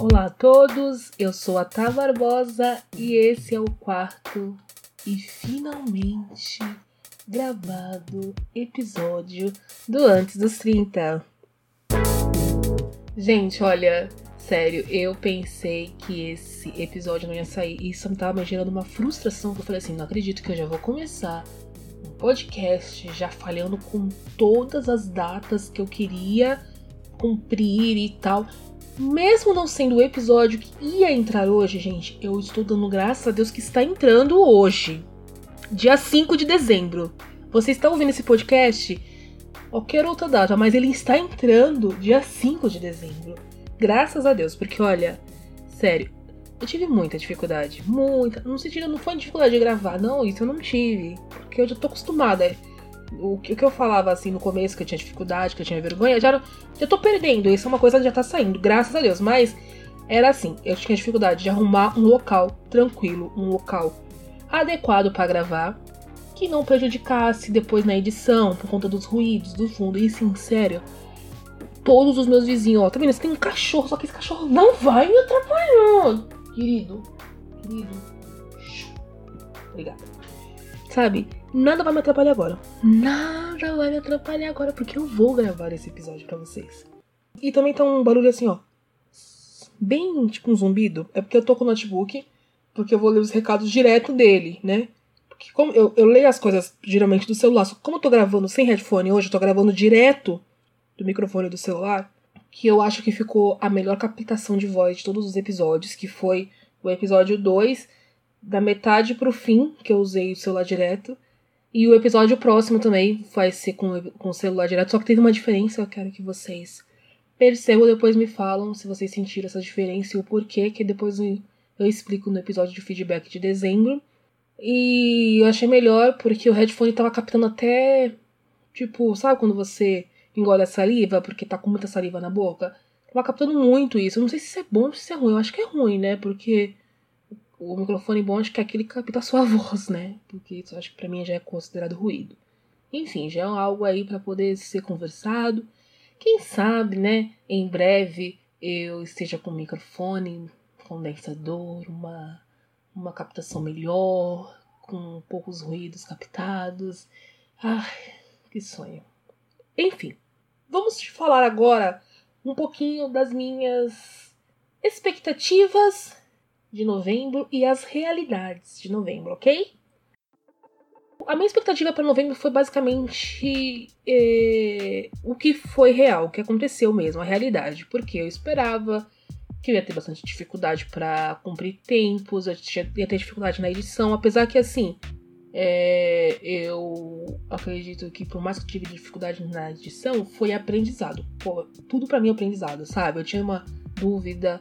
Olá a todos, eu sou a Tá Barbosa e esse é o quarto e finalmente gravado episódio do Antes dos 30. Gente, olha, sério, eu pensei que esse episódio não ia sair e isso me tava me gerando uma frustração que eu falei assim, não acredito que eu já vou começar um podcast já falhando com todas as datas que eu queria cumprir e tal. Mesmo não sendo o episódio que ia entrar hoje, gente, eu estou dando graças a Deus que está entrando hoje. Dia 5 de dezembro. Você está ouvindo esse podcast? Qualquer outra data, mas ele está entrando dia 5 de dezembro. Graças a Deus, porque olha, sério, eu tive muita dificuldade. Muita. No sentido, não foi dificuldade de gravar, não, isso eu não tive. Porque eu já tô acostumada o que, eu falava assim no começo, que eu tinha dificuldade, que eu tinha vergonha, já, já tô perdendo. Isso é uma coisa que já tá saindo, graças a Deus. Mas era assim, eu tinha dificuldade de arrumar um local tranquilo, um local adequado para gravar, que não prejudicasse depois na edição, por conta dos ruídos, do fundo. E sim, sério, todos os meus vizinhos, ó, tá vendo? Você tem um cachorro, só que esse cachorro não vai me atrapalhar. Querido, querido. Obrigada. Sabe? Nada vai me atrapalhar agora. Nada vai me atrapalhar agora, porque eu vou gravar esse episódio para vocês. E também tá um barulho assim, ó. Bem tipo um zumbido. É porque eu tô com o notebook, porque eu vou ler os recados direto dele, né? Porque como eu, eu leio as coisas geralmente do celular, só como eu tô gravando sem headphone hoje, eu tô gravando direto do microfone do celular, que eu acho que ficou a melhor captação de voz de todos os episódios, que foi o episódio 2, da metade pro fim, que eu usei o celular direto. E o episódio próximo também vai ser com, com o celular direto, só que teve uma diferença, eu quero que vocês percebam, depois me falam se vocês sentiram essa diferença e o porquê, que depois eu, explico no episódio de feedback de dezembro. E eu achei melhor porque o headphone tava captando até. Tipo, sabe quando você engole a saliva porque tá com muita saliva na boca? Tava captando muito isso. Eu não sei se isso é bom ou se isso é ruim. Eu acho que é ruim, né? Porque o microfone bom acho que é aquele que capta a sua voz, né? Porque isso acho que pra mim já é considerado ruído. Enfim, já é algo aí para poder ser conversado. Quem sabe, né? Em breve eu esteja com microfone, condensador, uma, uma captação melhor, com poucos ruídos captados. Ai, que sonho. Enfim, vamos falar agora um pouquinho das minhas expectativas de novembro e as realidades de novembro, ok? A minha expectativa para novembro foi basicamente é, o que foi real, o que aconteceu mesmo, a realidade. Porque eu esperava que eu ia ter bastante dificuldade para cumprir tempos, eu ia ter dificuldade na edição, apesar que assim. É, eu acredito que por mais que eu tive dificuldade na edição, foi aprendizado. Pô, tudo para mim é aprendizado, sabe? Eu tinha uma dúvida,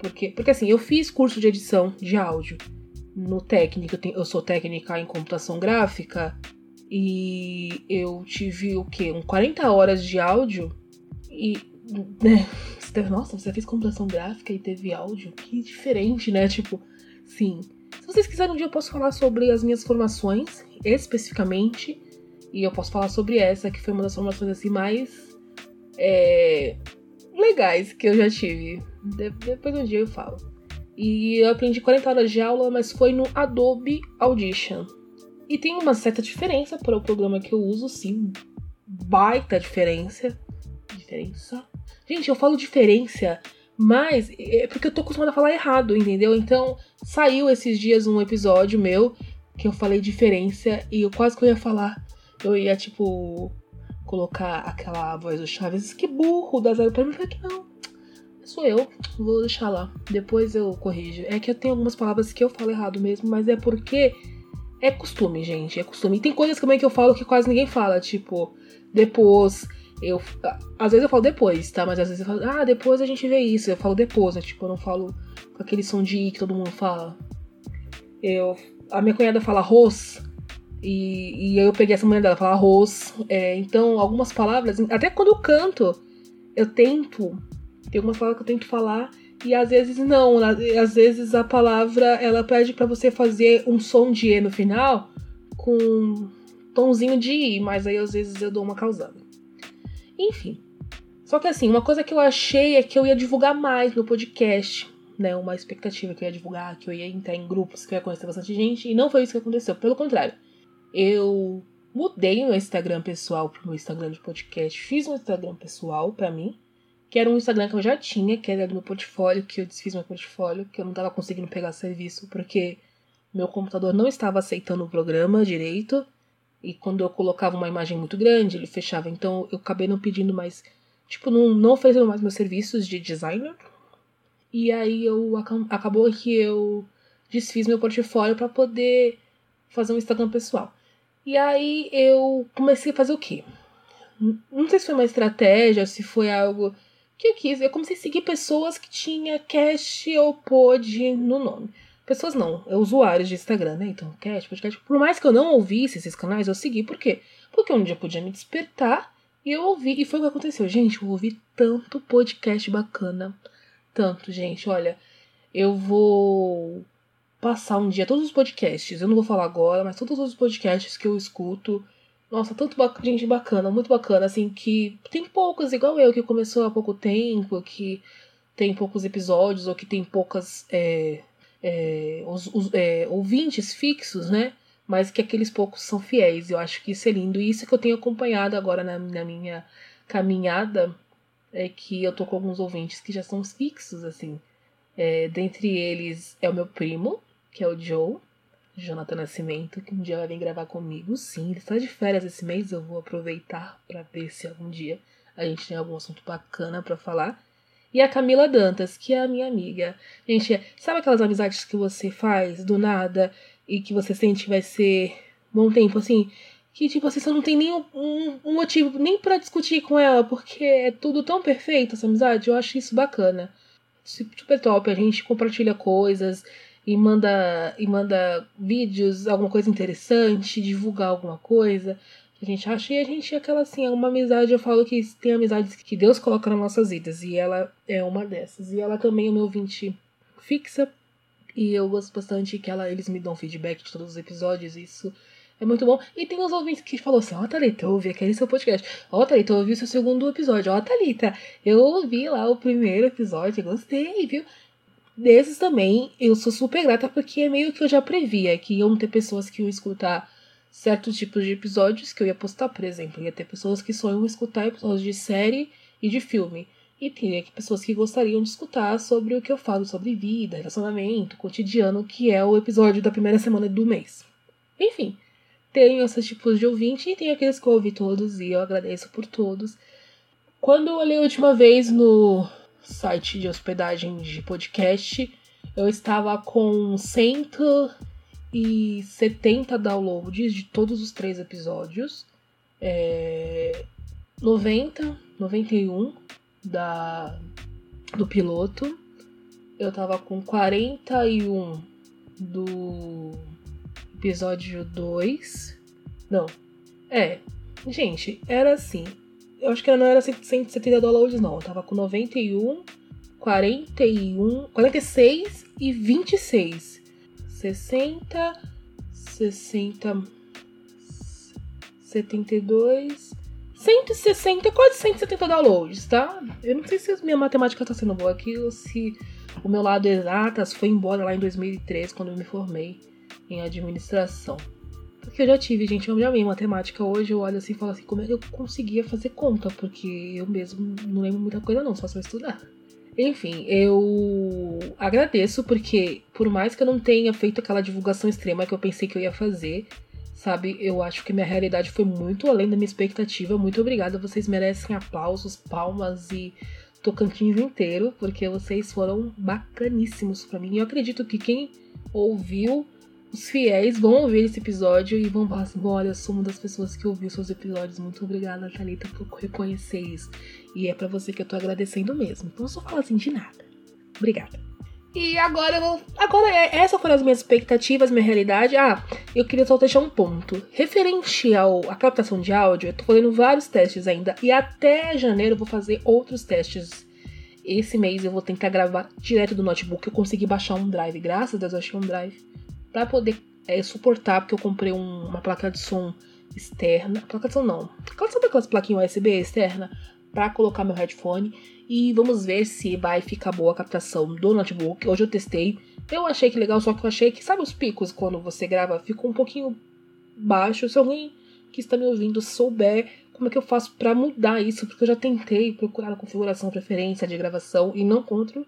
porque, porque assim, eu fiz curso de edição de áudio no técnico, eu, tenho, eu sou técnica em computação gráfica e eu tive o quê? Um 40 horas de áudio e. Né, nossa, você fez computação gráfica e teve áudio? Que diferente, né? Tipo, sim. Se vocês quiserem um dia eu posso falar sobre as minhas formações, especificamente. E eu posso falar sobre essa, que foi uma das formações assim mais. É, legais que eu já tive. De depois um dia eu falo. E eu aprendi 40 horas de aula, mas foi no Adobe Audition. E tem uma certa diferença para o programa que eu uso, sim. Baita diferença. Diferença? Gente, eu falo diferença, mas é porque eu tô acostumada a falar errado, entendeu? Então, saiu esses dias um episódio meu que eu falei diferença e eu quase que eu ia falar. Eu ia, tipo, colocar aquela voz do Chaves, que burro, da zero pra mim. Que não, sou eu, vou deixar lá. Depois eu corrijo. É que eu tenho algumas palavras que eu falo errado mesmo, mas é porque é costume, gente, é costume. E tem coisas também que eu falo que quase ninguém fala, tipo, depois. Eu, às vezes eu falo depois, tá? Mas às vezes eu falo, ah, depois a gente vê isso. Eu falo depois, né? Tipo, eu não falo com aquele som de i que todo mundo fala. Eu, a minha cunhada fala arroz, e, e eu peguei essa manhã dela, falar arroz. É, então, algumas palavras, até quando eu canto, eu tento. Tem algumas palavras que eu tento falar e às vezes não. Às vezes a palavra ela pede para você fazer um som de E no final com um tomzinho de I, mas aí às vezes eu dou uma causada. Enfim, Só que assim, uma coisa que eu achei é que eu ia divulgar mais no podcast, né? Uma expectativa que eu ia divulgar, que eu ia entrar em grupos, que eu ia conhecer bastante gente, e não foi isso que aconteceu. Pelo contrário, eu mudei meu Instagram pessoal pro meu Instagram de podcast, fiz um Instagram pessoal para mim, que era um Instagram que eu já tinha, que era do meu portfólio, que eu desfiz meu portfólio, que eu não tava conseguindo pegar serviço porque meu computador não estava aceitando o programa direito. E quando eu colocava uma imagem muito grande, ele fechava. Então eu acabei não pedindo mais tipo, não, não oferecendo mais meus serviços de designer. E aí eu acabou que eu desfiz meu portfólio para poder fazer um Instagram pessoal. E aí eu comecei a fazer o quê? Não sei se foi uma estratégia, se foi algo que eu quis. Eu comecei a seguir pessoas que tinha cast ou pod no nome. Pessoas não, é usuários de Instagram, né? Então, cast, podcast. Por mais que eu não ouvisse esses canais, eu segui. Por quê? Porque um dia podia me despertar e eu ouvi, e foi o que aconteceu. Gente, eu ouvi tanto podcast bacana. Tanto, gente. Olha, eu vou passar um dia todos os podcasts. Eu não vou falar agora, mas todos os podcasts que eu escuto. Nossa, tanto gente bacana, muito bacana, assim, que tem poucas, igual eu, que começou há pouco tempo, que tem poucos episódios, ou que tem poucas é, é, os, os, é, ouvintes fixos, né? mas que aqueles poucos são fiéis. Eu acho que isso é lindo. E isso que eu tenho acompanhado agora na, na minha caminhada é que eu tô com alguns ouvintes que já são fixos, assim. É, dentre eles é o meu primo, que é o Joe, Jonathan Nascimento, que um dia vai vir gravar comigo. Sim, ele está de férias esse mês, eu vou aproveitar para ver se algum dia a gente tem algum assunto bacana para falar. E a Camila Dantas, que é a minha amiga. Gente, sabe aquelas amizades que você faz do nada e que você sente que vai ser bom tempo, assim, que tipo assim, você não tem nenhum um, um motivo nem para discutir com ela, porque é tudo tão perfeito essa amizade, eu acho isso bacana. Super top, a gente compartilha coisas e manda e manda vídeos, alguma coisa interessante, divulgar alguma coisa que a gente acha, e a gente é aquela assim, é uma amizade, eu falo que tem amizades que Deus coloca nas nossas vidas, e ela é uma dessas. E ela também é meu ouvinte fixa, e eu gosto bastante que ela, eles me dão feedback de todos os episódios, isso é muito bom. E tem os ouvintes que falou assim: Ó, oh, Thalita, eu ouvi aquele seu podcast. Ó, oh, Thalita, eu ouvi o seu segundo episódio. Ó, oh, Thalita, eu ouvi lá o primeiro episódio, gostei, viu? Desses também, eu sou super grata porque é meio que eu já previa que iam ter pessoas que iam escutar certos tipos de episódios que eu ia postar, por exemplo. Ia ter pessoas que só iam escutar episódios de série e de filme. E aqui pessoas que gostariam de escutar sobre o que eu falo sobre vida, relacionamento, cotidiano, que é o episódio da primeira semana do mês. Enfim, tenho esses tipos de ouvinte e tem aqueles que eu ouvi todos e eu agradeço por todos. Quando eu olhei a última vez no site de hospedagem de podcast, eu estava com 170 downloads de todos os três episódios. É, 90, 91 da, do piloto. Eu tava com 41 do episódio 2. Não. É. Gente, era assim. Eu acho que não era 170 dólares, não. Eu tava com 91, 41, 46 e 26. 60, 60, 72, 160, quase 170 downloads, tá? Eu não sei se a minha matemática tá sendo boa aqui ou se o meu lado exatas foi embora lá em 2003, quando eu me formei em administração. Porque eu já tive, gente, eu já amei matemática. Hoje eu olho assim e falo assim, como é que eu conseguia fazer conta? Porque eu mesmo não lembro muita coisa não, só se eu estudar. Enfim, eu agradeço porque, por mais que eu não tenha feito aquela divulgação extrema que eu pensei que eu ia fazer, Sabe, eu acho que minha realidade foi muito além da minha expectativa. Muito obrigada, vocês merecem aplausos, palmas e tocantins inteiro, porque vocês foram bacaníssimos para mim. E eu acredito que quem ouviu, os fiéis, vão ouvir esse episódio e vão falar assim: olha, eu sou uma das pessoas que ouviu seus episódios. Muito obrigada, Thalita, por reconhecer isso. E é para você que eu tô agradecendo mesmo. Então só falo assim de nada. Obrigada. E agora eu vou. Agora, é, essas foram as minhas expectativas, minha realidade. Ah, eu queria só deixar um ponto. Referente ao, à captação de áudio, eu tô fazendo vários testes ainda. E até janeiro eu vou fazer outros testes. Esse mês eu vou tentar gravar direto do notebook. Eu consegui baixar um drive, graças a Deus eu achei um drive. Pra poder é, suportar, porque eu comprei um, uma placa de som externa. Placa de som não. Sabe aquelas plaquinhas USB externa? para colocar meu headphone e vamos ver se vai ficar boa a captação do notebook. Hoje eu testei, eu achei que legal, só que eu achei que, sabe os picos quando você grava? Ficou um pouquinho baixo. Se alguém que está me ouvindo souber como é que eu faço para mudar isso, porque eu já tentei procurar a configuração, preferência de gravação e não encontro.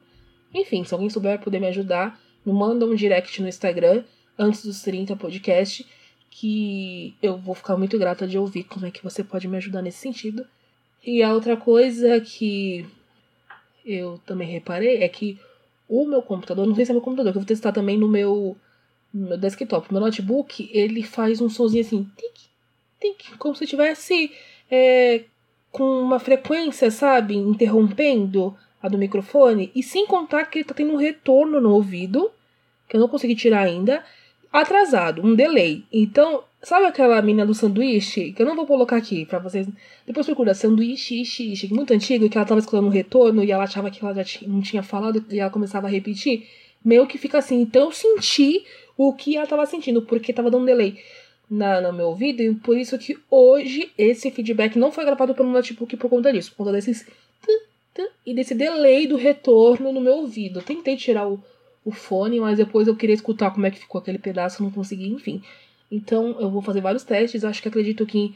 Enfim, se alguém souber poder me ajudar, me manda um direct no Instagram antes dos 30 podcast que eu vou ficar muito grata de ouvir como é que você pode me ajudar nesse sentido. E a outra coisa que eu também reparei é que o meu computador, não sei se é meu computador, que eu vou testar também no meu, no meu desktop, meu notebook, ele faz um sonzinho assim, tic, tic, como se tivesse é, com uma frequência, sabe, interrompendo a do microfone, e sem contar que ele tá tendo um retorno no ouvido, que eu não consegui tirar ainda, atrasado, um delay. Então, sabe aquela menina do sanduíche? Que eu não vou colocar aqui pra vocês. Depois procura sanduíche, ishi, ishi, muito antigo, que ela tava escutando um retorno e ela achava que ela já não tinha falado e ela começava a repetir. Meio que fica assim. Então eu senti o que ela tava sentindo, porque tava dando um delay na, no meu ouvido. E por isso que hoje esse feedback não foi gravado pelo notebook por conta disso. Por conta desses. E desse delay do retorno no meu ouvido. Eu tentei tirar o o fone, mas depois eu queria escutar como é que ficou aquele pedaço, não consegui, enfim. Então eu vou fazer vários testes, acho que acredito que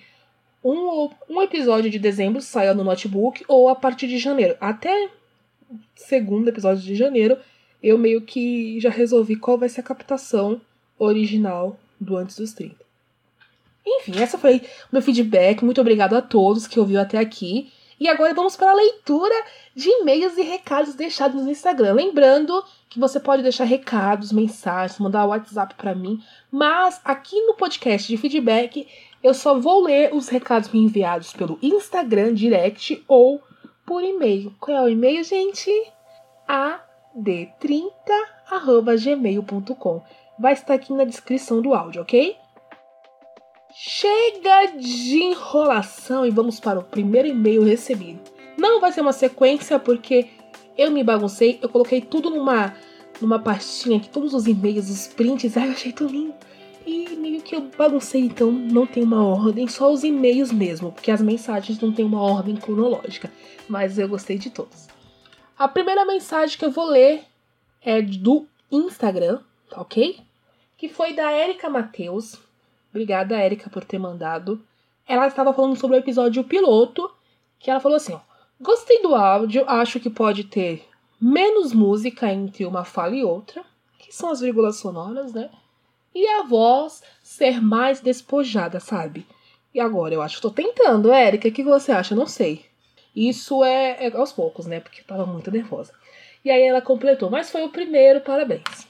um, um episódio de dezembro saia no notebook ou a partir de janeiro. Até segundo episódio de janeiro, eu meio que já resolvi qual vai ser a captação original do Antes dos 30. Enfim, essa foi meu feedback. Muito obrigado a todos que ouviram até aqui. E agora vamos para a leitura de e-mails e recados deixados no Instagram. Lembrando que você pode deixar recados, mensagens, mandar WhatsApp para mim, mas aqui no podcast de feedback eu só vou ler os recados enviados pelo Instagram direct ou por e-mail. Qual é o e-mail, gente? ad30@gmail.com. Vai estar aqui na descrição do áudio, ok? Chega de enrolação e vamos para o primeiro e-mail recebido. Não vai ser uma sequência porque eu me baguncei, eu coloquei tudo numa numa pastinha aqui, todos os e-mails, os prints, ai, eu achei tão lindo. E meio que eu baguncei, então não tem uma ordem, só os e-mails mesmo, porque as mensagens não tem uma ordem cronológica, mas eu gostei de todos. A primeira mensagem que eu vou ler é do Instagram, tá ok? Que foi da Erika Matheus. Obrigada, Erika, por ter mandado. Ela estava falando sobre o episódio piloto, que ela falou assim, ó. Gostei do áudio, acho que pode ter menos música entre uma fala e outra, que são as vírgulas sonoras, né? E a voz ser mais despojada, sabe? E agora, eu acho que tô tentando, Érica, o que você acha? Não sei. Isso é, é aos poucos, né? Porque eu tava muito nervosa. E aí ela completou, mas foi o primeiro, parabéns.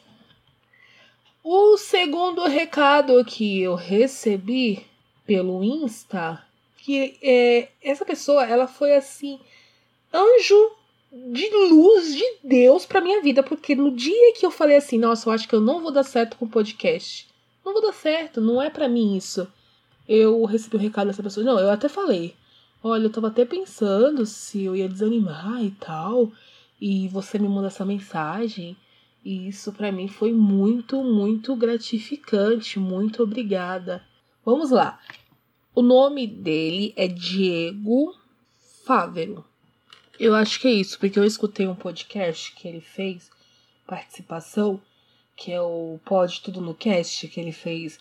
O segundo recado que eu recebi pelo Insta, que é, essa pessoa, ela foi assim, anjo de luz de Deus pra minha vida, porque no dia que eu falei assim, nossa, eu acho que eu não vou dar certo com o podcast, não vou dar certo, não é para mim isso. Eu recebi um recado dessa pessoa, não, eu até falei, olha, eu tava até pensando se eu ia desanimar e tal, e você me manda essa mensagem. E isso para mim foi muito, muito gratificante. Muito obrigada. Vamos lá. O nome dele é Diego Fávero. Eu acho que é isso, porque eu escutei um podcast que ele fez, participação, que é o Pode Tudo no Cast, que ele fez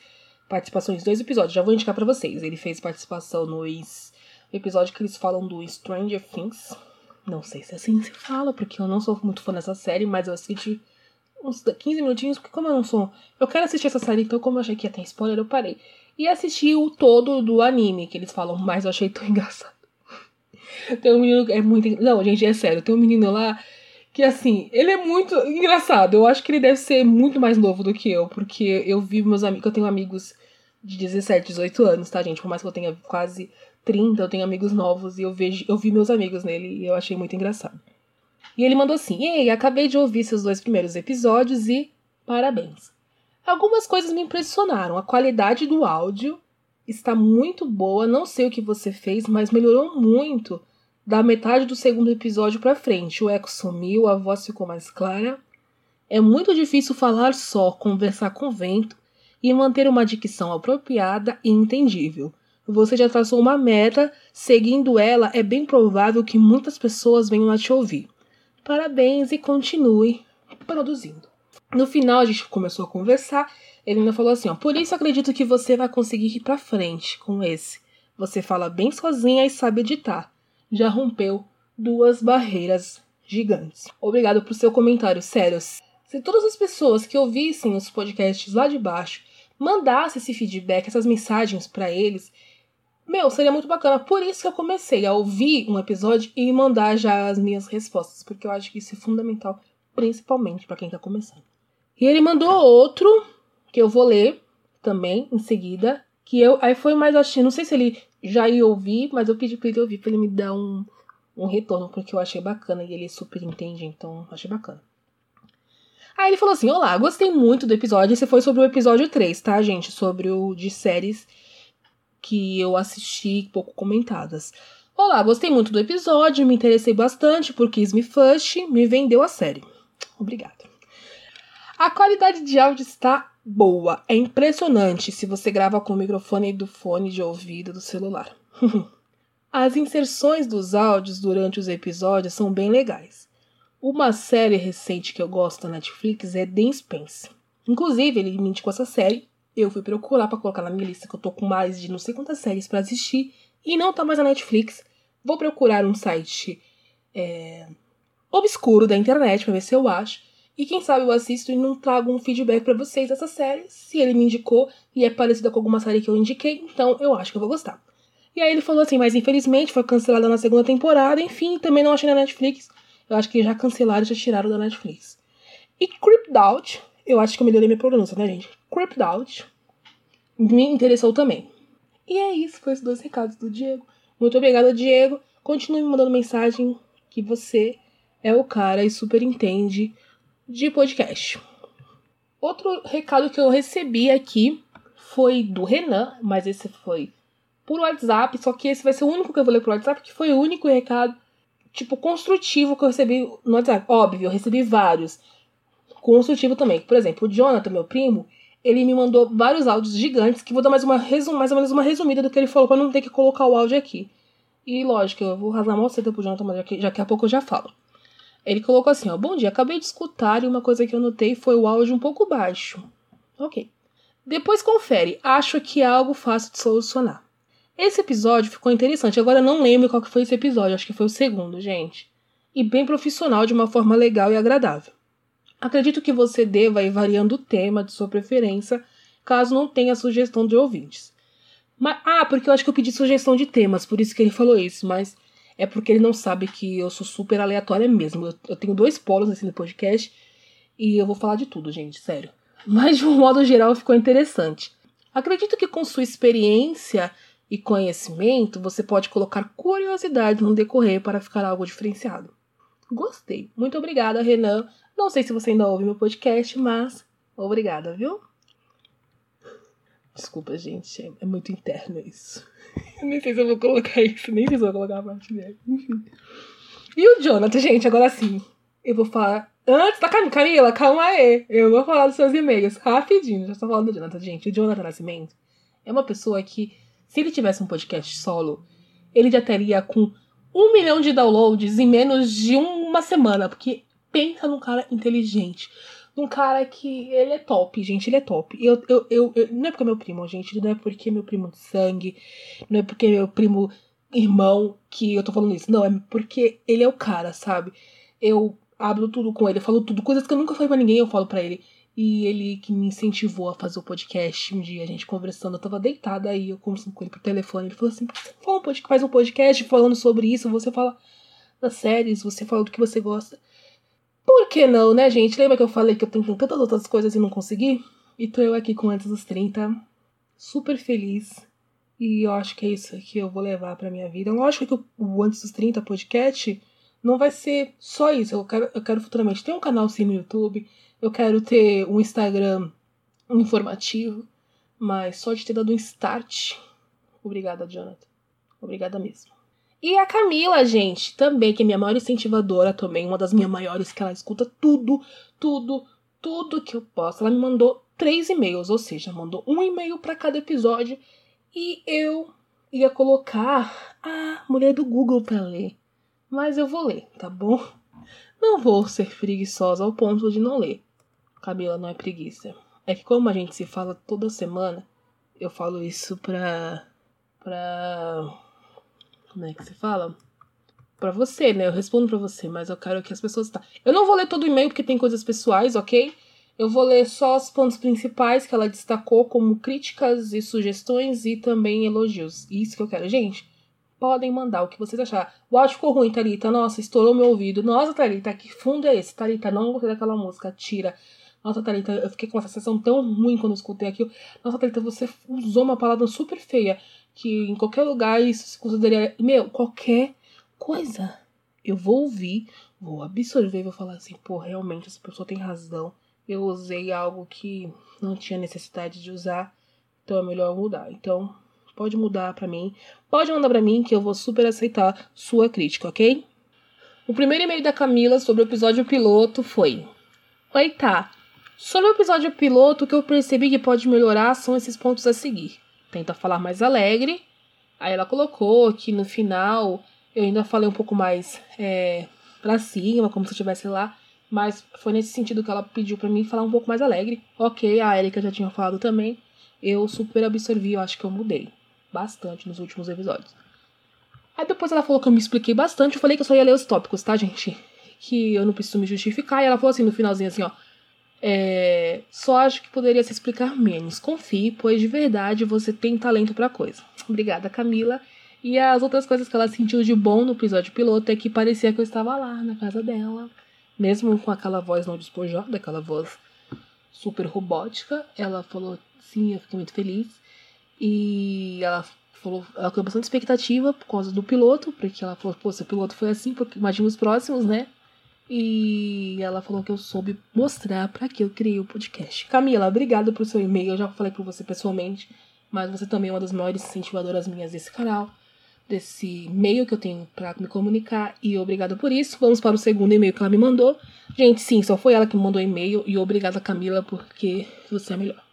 participações dois episódios. Já vou indicar para vocês. Ele fez participação no episódio que eles falam do Stranger Things. Não sei se é assim se fala, porque eu não sou muito fã dessa série, mas eu assisti uns 15 minutinhos, porque como eu não sou. Eu quero assistir essa série, então como eu achei que ia ter spoiler, eu parei. E assisti o todo do anime que eles falam, mas eu achei tão engraçado. tem um menino. É muito. Não, gente, é sério. Tem um menino lá que, assim, ele é muito engraçado. Eu acho que ele deve ser muito mais novo do que eu, porque eu vi meus amigos. Eu tenho amigos de 17, 18 anos, tá, gente? Por mais que eu tenha quase 30, eu tenho amigos novos e eu vejo, eu vi meus amigos nele e eu achei muito engraçado. E ele mandou assim: Ei, acabei de ouvir seus dois primeiros episódios e parabéns. Algumas coisas me impressionaram. A qualidade do áudio está muito boa. Não sei o que você fez, mas melhorou muito da metade do segundo episódio para frente. O eco sumiu, a voz ficou mais clara. É muito difícil falar só, conversar com vento e manter uma dicção apropriada e entendível. Você já traçou uma meta, seguindo ela, é bem provável que muitas pessoas venham a te ouvir. Parabéns e continue produzindo. No final, a gente começou a conversar. Ele ainda falou assim: ó, por isso acredito que você vai conseguir ir pra frente com esse. Você fala bem sozinha e sabe editar. Já rompeu duas barreiras gigantes. Obrigado por seu comentário, sério. Se todas as pessoas que ouvissem os podcasts lá de baixo mandassem esse feedback, essas mensagens para eles, meu, seria muito bacana. Por isso que eu comecei a ouvir um episódio e mandar já as minhas respostas, porque eu acho que isso é fundamental, principalmente para quem tá começando. E ele mandou outro que eu vou ler também em seguida, que eu aí foi mais assim, não sei se ele já ia ouvir, mas eu pedi para ele ouvir para ele me dar um um retorno, porque eu achei bacana e ele super entende, então achei bacana. Aí ele falou assim: Olá, gostei muito do episódio. Esse foi sobre o episódio 3, tá, gente? Sobre o de séries que eu assisti pouco comentadas. Olá, gostei muito do episódio, me interessei bastante por Kiss Me First, me vendeu a série. Obrigada. A qualidade de áudio está boa, é impressionante se você grava com o microfone do fone de ouvido do celular. As inserções dos áudios durante os episódios são bem legais. Uma série recente que eu gosto da Netflix é The Spence. Inclusive, ele me indicou essa série. Eu fui procurar para colocar na minha lista, que eu tô com mais de não sei quantas séries para assistir e não tá mais na Netflix. Vou procurar um site é, obscuro da internet para ver se eu acho. E quem sabe eu assisto e não trago um feedback para vocês dessa série. Se ele me indicou e é parecida com alguma série que eu indiquei, então eu acho que eu vou gostar. E aí ele falou assim, mas infelizmente foi cancelada na segunda temporada, enfim, também não achei na Netflix. Eu acho que já cancelaram já tiraram da Netflix. E Creeped Out, eu acho que eu melhorei minha pronúncia, né, gente? Creeped Out me interessou também. E é isso, foi esses dois recados do Diego. Muito obrigada, Diego. Continue me mandando mensagem que você é o cara e super entende de podcast. Outro recado que eu recebi aqui foi do Renan, mas esse foi por WhatsApp, só que esse vai ser o único que eu vou ler por WhatsApp, que foi o único recado, tipo, construtivo que eu recebi no WhatsApp. Óbvio, eu recebi vários. Construtivo também. Por exemplo, o Jonathan, meu primo, ele me mandou vários áudios gigantes, que vou dar mais, uma resum mais ou menos uma resumida do que ele falou, pra não ter que colocar o áudio aqui. E lógico, eu vou rasgar mal cedo pro Jonathan, mas já daqui a pouco eu já falo. Ele colocou assim, ó, bom dia, acabei de escutar e uma coisa que eu notei foi o áudio um pouco baixo. Ok. Depois confere, acho que é algo fácil de solucionar. Esse episódio ficou interessante. Agora eu não lembro qual que foi esse episódio, acho que foi o segundo, gente. E bem profissional de uma forma legal e agradável. Acredito que você deva ir variando o tema de sua preferência, caso não tenha sugestão de ouvintes. Mas, ah, porque eu acho que eu pedi sugestão de temas, por isso que ele falou isso, mas é porque ele não sabe que eu sou super aleatória mesmo. Eu, eu tenho dois polos nesse podcast e eu vou falar de tudo, gente, sério. Mas de um modo geral ficou interessante. Acredito que com sua experiência e conhecimento, você pode colocar curiosidade no decorrer para ficar algo diferenciado. Gostei. Muito obrigada, Renan. Não sei se você ainda ouve meu podcast, mas obrigada, viu? Desculpa, gente. É muito interno isso. Eu nem sei se eu vou colocar isso, nem sei se eu vou colocar a parte dele. Enfim. E o Jonathan, gente, agora sim. Eu vou falar. Antes da Camila, Camila, calma aí. Eu vou falar dos seus e-mails rapidinho. Já estou falando do Jonathan, gente. O Jonathan Nascimento é uma pessoa que se ele tivesse um podcast solo, ele já teria com um milhão de downloads em menos de uma semana. Porque pensa num cara inteligente. Num cara que. Ele é top, gente. Ele é top. Eu, eu, eu, eu, não é porque é meu primo, gente. Não é porque é meu primo de sangue. Não é porque é meu primo irmão que eu tô falando isso. Não, é porque ele é o cara, sabe? Eu abro tudo com ele, eu falo tudo. Coisas que eu nunca falei pra ninguém, eu falo pra ele. E ele que me incentivou a fazer o podcast. Um dia a gente conversando, eu tava deitada aí, eu conversando com ele por telefone. Ele falou assim: por que você fala um podcast, faz um podcast falando sobre isso? Você fala das séries, você fala do que você gosta. Por que não, né, gente? Lembra que eu falei que eu tenho tantas outras coisas e não consegui? E tô eu aqui com antes dos 30, super feliz. E eu acho que é isso que eu vou levar pra minha vida. Lógico que o Antes dos 30 podcast não vai ser só isso. Eu quero, eu quero futuramente ter um canal sim no YouTube eu quero ter um Instagram informativo, mas só de ter dado um start. Obrigada, Jonathan. Obrigada mesmo. E a Camila, gente, também, que é minha maior incentivadora também, uma das minhas maiores, que ela escuta tudo, tudo, tudo que eu posso. Ela me mandou três e-mails, ou seja, mandou um e-mail para cada episódio. E eu ia colocar a mulher do Google pra ler. Mas eu vou ler, tá bom? Não vou ser preguiçosa ao ponto de não ler. Camila não é preguiça. É que como a gente se fala toda semana, eu falo isso pra. pra. Como é que se fala? Pra você, né? Eu respondo pra você, mas eu quero que as pessoas. Tá. Eu não vou ler todo o e-mail porque tem coisas pessoais, ok? Eu vou ler só os pontos principais que ela destacou como críticas e sugestões e também elogios. Isso que eu quero. Gente, podem mandar o que vocês acharem. O áudio ficou ruim, Thalita. Nossa, estourou meu ouvido. Nossa, Thalita, que fundo é esse? Thalita, não gostei daquela música. Tira. Nossa, Thalita, eu fiquei com uma sensação tão ruim quando escutei aquilo. Nossa, Thalita, você usou uma palavra super feia. Que em qualquer lugar isso se consideraria. Meu, qualquer coisa. Eu vou ouvir, vou absorver e vou falar assim, pô, realmente essa pessoa tem razão eu usei algo que não tinha necessidade de usar, então é melhor mudar. Então, pode mudar para mim. Pode mandar para mim que eu vou super aceitar sua crítica, ok? O primeiro e-mail da Camila sobre o episódio piloto foi: Oi, tá. Sobre o episódio piloto, o que eu percebi que pode melhorar são esses pontos a seguir. Tenta falar mais alegre. Aí ela colocou que no final eu ainda falei um pouco mais é, pra cima, como se eu estivesse lá. Mas foi nesse sentido que ela pediu para mim falar um pouco mais alegre. Ok, a Erika já tinha falado também. Eu super absorvi, eu acho que eu mudei bastante nos últimos episódios. Aí depois ela falou que eu me expliquei bastante. Eu falei que eu só ia ler os tópicos, tá, gente? Que eu não preciso me justificar. E ela falou assim no finalzinho assim, ó. É, só acho que poderia se explicar menos. Confie, pois de verdade você tem talento pra coisa. Obrigada, Camila. E as outras coisas que ela sentiu de bom no episódio piloto é que parecia que eu estava lá na casa dela mesmo com aquela voz não despojada, aquela voz super robótica, ela falou sim, eu fiquei muito feliz. E ela falou, ela criou bastante expectativa por causa do piloto, porque ela falou, pô, se o piloto foi assim, porque imagina os próximos, né? E ela falou que eu soube mostrar para que eu criei o podcast. Camila, obrigada por seu e-mail. Eu já falei por você pessoalmente, mas você também é uma das maiores incentivadoras minhas desse canal desse e-mail que eu tenho para me comunicar e obrigada por isso. Vamos para o segundo e-mail que ela me mandou. Gente, sim, só foi ela que me mandou e-mail e obrigada Camila porque você é melhor.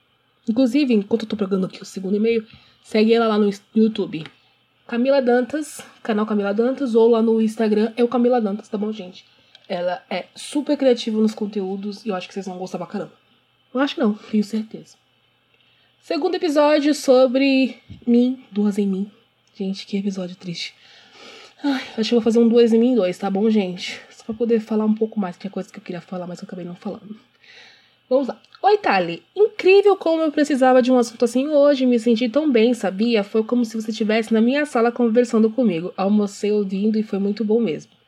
Inclusive, enquanto eu tô pegando aqui o segundo e-mail, segue ela lá no YouTube. Camila Dantas, canal Camila Dantas, ou lá no Instagram é o Camila Dantas, tá bom, gente? Ela é super criativa nos conteúdos e eu acho que vocês vão gostar pra caramba. Eu acho que não, tenho certeza. Segundo episódio sobre mim, duas em mim, Gente, que episódio triste. Ai, acho que vou fazer um dois em mim dois, tá bom, gente? Só pra poder falar um pouco mais, que é coisa que eu queria falar, mas eu acabei não falando. Vamos lá. Oi, Tali. Incrível como eu precisava de um assunto assim hoje. Me senti tão bem, sabia? Foi como se você estivesse na minha sala conversando comigo. Almocei ouvindo e foi muito bom mesmo.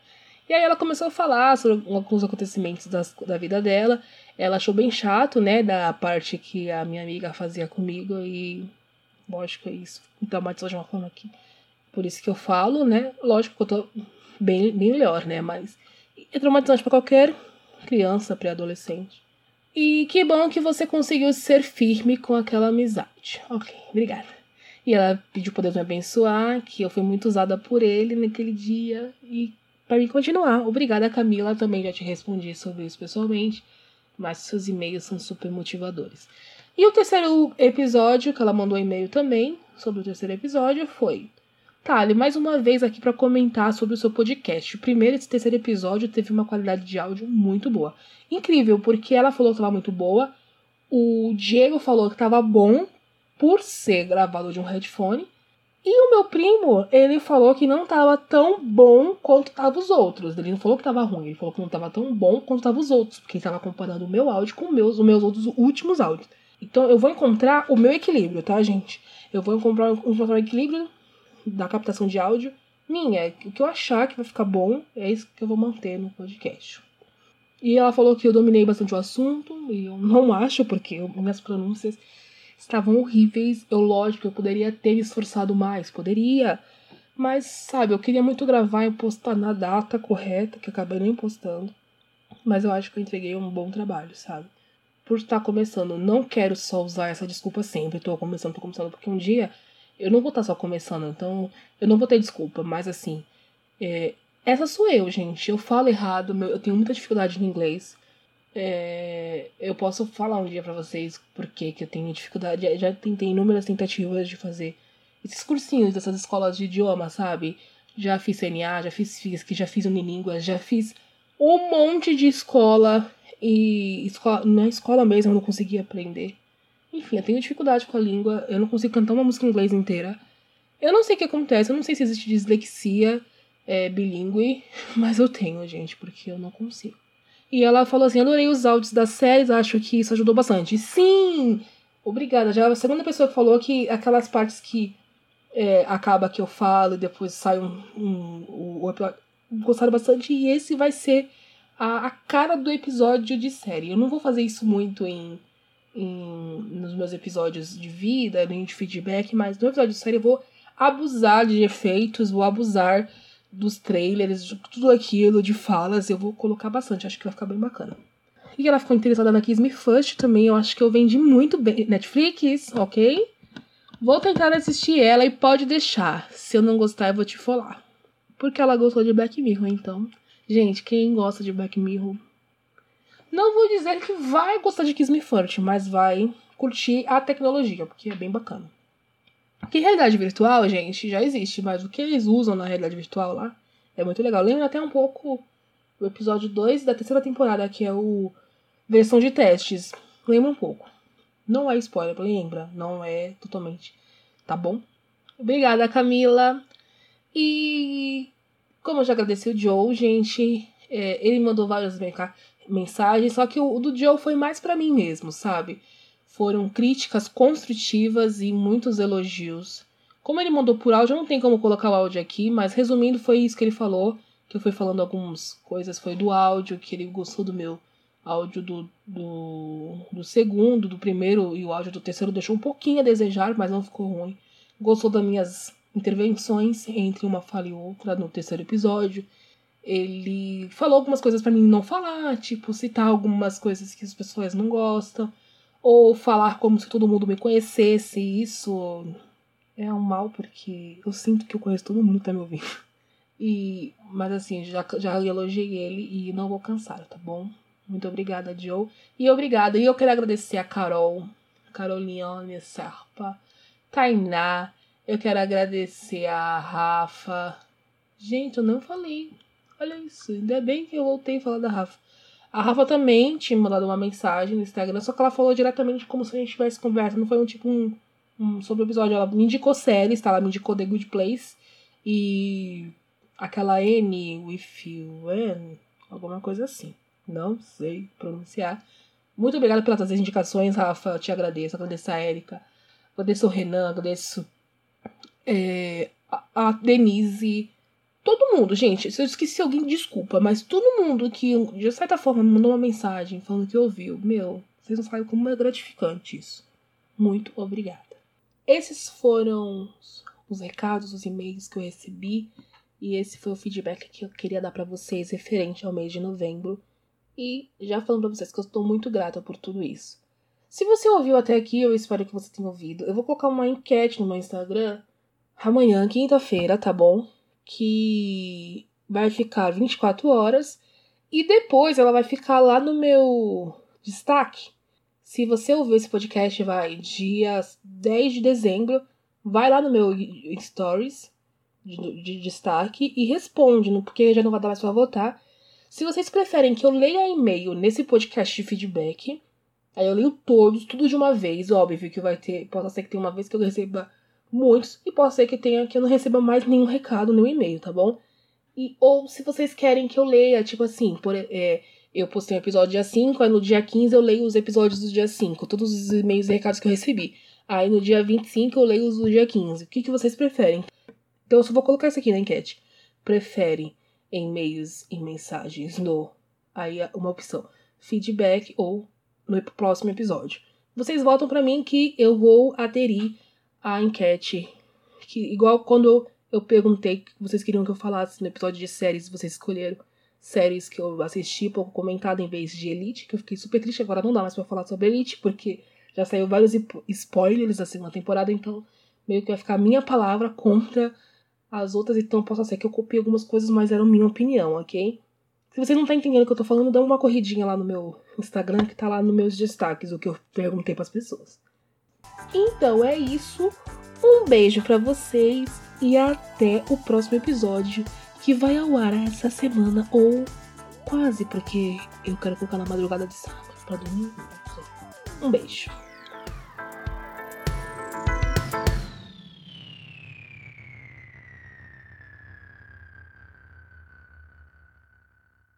E aí ela começou a falar sobre alguns acontecimentos das, da vida dela. Ela achou bem chato, né, da parte que a minha amiga fazia comigo e Lógico, isso traumatizou de uma forma que. Por isso que eu falo, né? Lógico que eu tô bem, bem melhor, né? Mas é traumatizante para qualquer criança, pré-adolescente. E que bom que você conseguiu ser firme com aquela amizade. Ok, obrigada. E ela pediu poder me abençoar, que eu fui muito usada por ele naquele dia. E para mim continuar. Obrigada, Camila. Também já te respondi sobre isso pessoalmente. Mas seus e-mails são super motivadores. E o terceiro episódio, que ela mandou e-mail também, sobre o terceiro episódio, foi: Tali, mais uma vez aqui para comentar sobre o seu podcast. O primeiro e esse terceiro episódio teve uma qualidade de áudio muito boa. Incrível, porque ela falou que estava muito boa, o Diego falou que estava bom por ser gravado de um headphone. E o meu primo, ele falou que não estava tão bom quanto estavam os outros. Ele não falou que estava ruim, ele falou que não estava tão bom quanto estavam os outros, porque ele estava comparando o meu áudio com meus, os meus outros últimos áudios. Então eu vou encontrar o meu equilíbrio, tá, gente? Eu vou encontrar, encontrar o equilíbrio da captação de áudio minha. O que eu achar que vai ficar bom é isso que eu vou manter no podcast. E ela falou que eu dominei bastante o assunto, e eu não acho, porque minhas pronúncias estavam horríveis. Eu, lógico, eu poderia ter me esforçado mais, poderia. Mas, sabe, eu queria muito gravar e postar na data correta, que acabei nem postando. Mas eu acho que eu entreguei um bom trabalho, sabe? por estar começando. Não quero só usar essa desculpa sempre. Tô começando, tô começando, porque um dia eu não vou estar só começando, então eu não vou ter desculpa. Mas assim, é, essa sou eu, gente. Eu falo errado, eu tenho muita dificuldade em inglês. É, eu posso falar um dia para vocês porque que eu tenho dificuldade. Já tentei inúmeras tentativas de fazer esses cursinhos dessas escolas de idioma, sabe? Já fiz CNA, já fiz FISC, já fiz Unilínguas, já fiz um monte de escola e escola, na escola mesmo eu não conseguia aprender. Enfim, eu tenho dificuldade com a língua, eu não consigo cantar uma música em inglês inteira. Eu não sei o que acontece, eu não sei se existe dislexia é, bilíngue, mas eu tenho, gente, porque eu não consigo. E ela falou assim: adorei os áudios das séries, acho que isso ajudou bastante. Sim! Obrigada. Já é a segunda pessoa que falou que aquelas partes que é, acaba que eu falo e depois sai um, um, um, episódio. Gostaram bastante. E esse vai ser a, a cara do episódio de série. Eu não vou fazer isso muito em, em nos meus episódios de vida, nem de feedback, mas no episódio de série eu vou abusar de efeitos, vou abusar dos trailers, de tudo aquilo, de falas, eu vou colocar bastante, acho que vai ficar bem bacana. E ela ficou interessada na Kiss Me First também, eu acho que eu vendi muito bem. Netflix, ok? Vou tentar assistir ela e pode deixar. Se eu não gostar, eu vou te falar. Porque ela gostou de Black Mirror, então. Gente, quem gosta de Black Mirror. Não vou dizer que vai gostar de Kiss Me First, mas vai curtir a tecnologia, porque é bem bacana. Que realidade virtual, gente, já existe, mas o que eles usam na realidade virtual lá é muito legal. Lembra até um pouco o episódio 2 da terceira temporada, que é o versão de testes. Lembra um pouco. Não é spoiler, lembra? Não é totalmente. Tá bom? Obrigada, Camila. E como eu já agradeci o Joe, gente, é, ele mandou várias mensagens, só que o, o do Joe foi mais para mim mesmo, sabe? Foram críticas construtivas e muitos elogios. Como ele mandou por áudio, não tem como colocar o áudio aqui, mas resumindo, foi isso que ele falou. Que eu fui falando algumas coisas, foi do áudio, que ele gostou do meu áudio do, do, do segundo, do primeiro e o áudio do terceiro deixou um pouquinho a desejar, mas não ficou ruim. Gostou das minhas intervenções entre uma fala e outra no terceiro episódio. Ele falou algumas coisas para mim não falar, tipo citar algumas coisas que as pessoas não gostam ou falar como se todo mundo me conhecesse. Isso é um mal porque eu sinto que eu conheço todo mundo que tá me ouvindo. E, mas assim, já, já elogiei ele e não vou cansar, tá bom? Muito obrigada, Joe. E obrigada. E eu quero agradecer a Carol, Caroliane Serpa, Tainá. Eu quero agradecer a Rafa. Gente, eu não falei. Olha isso. Ainda bem que eu voltei a falar da Rafa. A Rafa também tinha mandado uma mensagem no Instagram, só que ela falou diretamente como se a gente tivesse conversa. Não foi um tipo um, um sobre o episódio. Ela me indicou séries, tá? Ela me indicou The Good Place e aquela N with you, N, alguma coisa assim. Não sei pronunciar. Muito obrigada pelas indicações, Rafa. Eu te agradeço. Agradeço a Erika. Agradeço o Renan. Agradeço é, a Denise. Todo mundo, gente, se eu esqueci alguém, desculpa, mas todo mundo que, de certa forma, mandou uma mensagem falando que ouviu, meu, vocês não sabem como é gratificante isso. Muito obrigada. Esses foram os recados, os e-mails que eu recebi, e esse foi o feedback que eu queria dar para vocês referente ao mês de novembro. E já falando pra vocês que eu estou muito grata por tudo isso. Se você ouviu até aqui, eu espero que você tenha ouvido. Eu vou colocar uma enquete no meu Instagram amanhã, quinta-feira, tá bom? Que vai ficar 24 horas e depois ela vai ficar lá no meu destaque. Se você ouvir esse podcast, vai dia 10 de dezembro, vai lá no meu stories de, de destaque e responde, porque já não vai dar mais para votar. Se vocês preferem que eu leia e-mail nesse podcast de feedback, aí eu leio todos, tudo de uma vez, óbvio que vai ter, pode ser que tenha uma vez que eu receba muitos, e pode ser que tenha que eu não receba mais nenhum recado no e-mail, tá bom? E, ou se vocês querem que eu leia, tipo assim, por, é, eu postei um episódio dia 5, aí no dia 15 eu leio os episódios do dia 5, todos os e-mails e recados que eu recebi. Aí no dia 25 eu leio os do dia 15. O que, que vocês preferem? Então eu só vou colocar isso aqui na enquete. Preferem e-mails e mensagens no. Aí uma opção. Feedback ou no próximo episódio. Vocês votam para mim que eu vou aderir a enquete. Que, igual quando eu perguntei que vocês queriam que eu falasse no episódio de séries, vocês escolheram séries que eu assisti pouco comentada em vez de Elite, que eu fiquei super triste. Agora não dá mais pra falar sobre Elite, porque já saiu vários spoilers da segunda temporada, então meio que vai ficar a minha palavra contra as outras, então posso ser que eu copiei algumas coisas, mas eram minha opinião, ok? Se você não tá entendendo o que eu tô falando, dá uma corridinha lá no meu Instagram, que tá lá nos meus destaques, o que eu perguntei para as pessoas. Então é isso. Um beijo para vocês e até o próximo episódio que vai ao ar essa semana ou quase, porque eu quero colocar na madrugada de sábado para dormir. Um beijo.